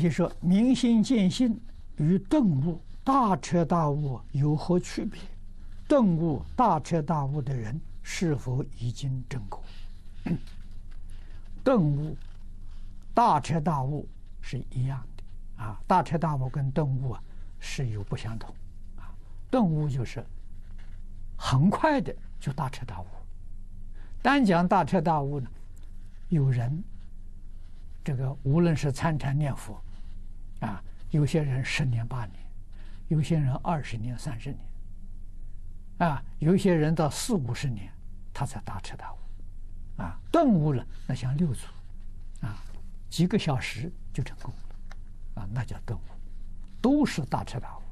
就说明心见性与顿悟、大彻大悟有何区别？顿悟、大彻大悟的人是否已经证果？顿悟、大彻大悟是一样的啊！大彻大悟跟顿悟啊是有不相同啊。顿悟就是很快的就大彻大悟。单讲大彻大悟呢，有人这个无论是参禅念佛啊，有些人十年八年，有些人二十年三十年，啊，有些人到四五十年，他才大彻大悟。啊，顿悟了，那像六祖，啊，几个小时就成功了，啊，那叫顿悟，都是大彻大悟，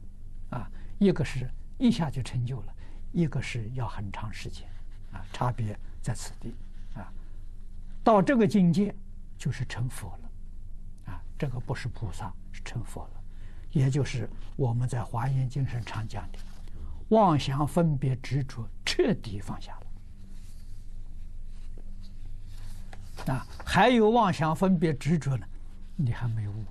啊，一个是一下就成就了，一个是要很长时间，啊，差别在此地，啊，到这个境界就是成佛了，这个不是菩萨，是成佛了，也就是我们在华严经上常讲的，妄想分别执着彻底放下了。啊，还有妄想分别执着呢，你还没悟，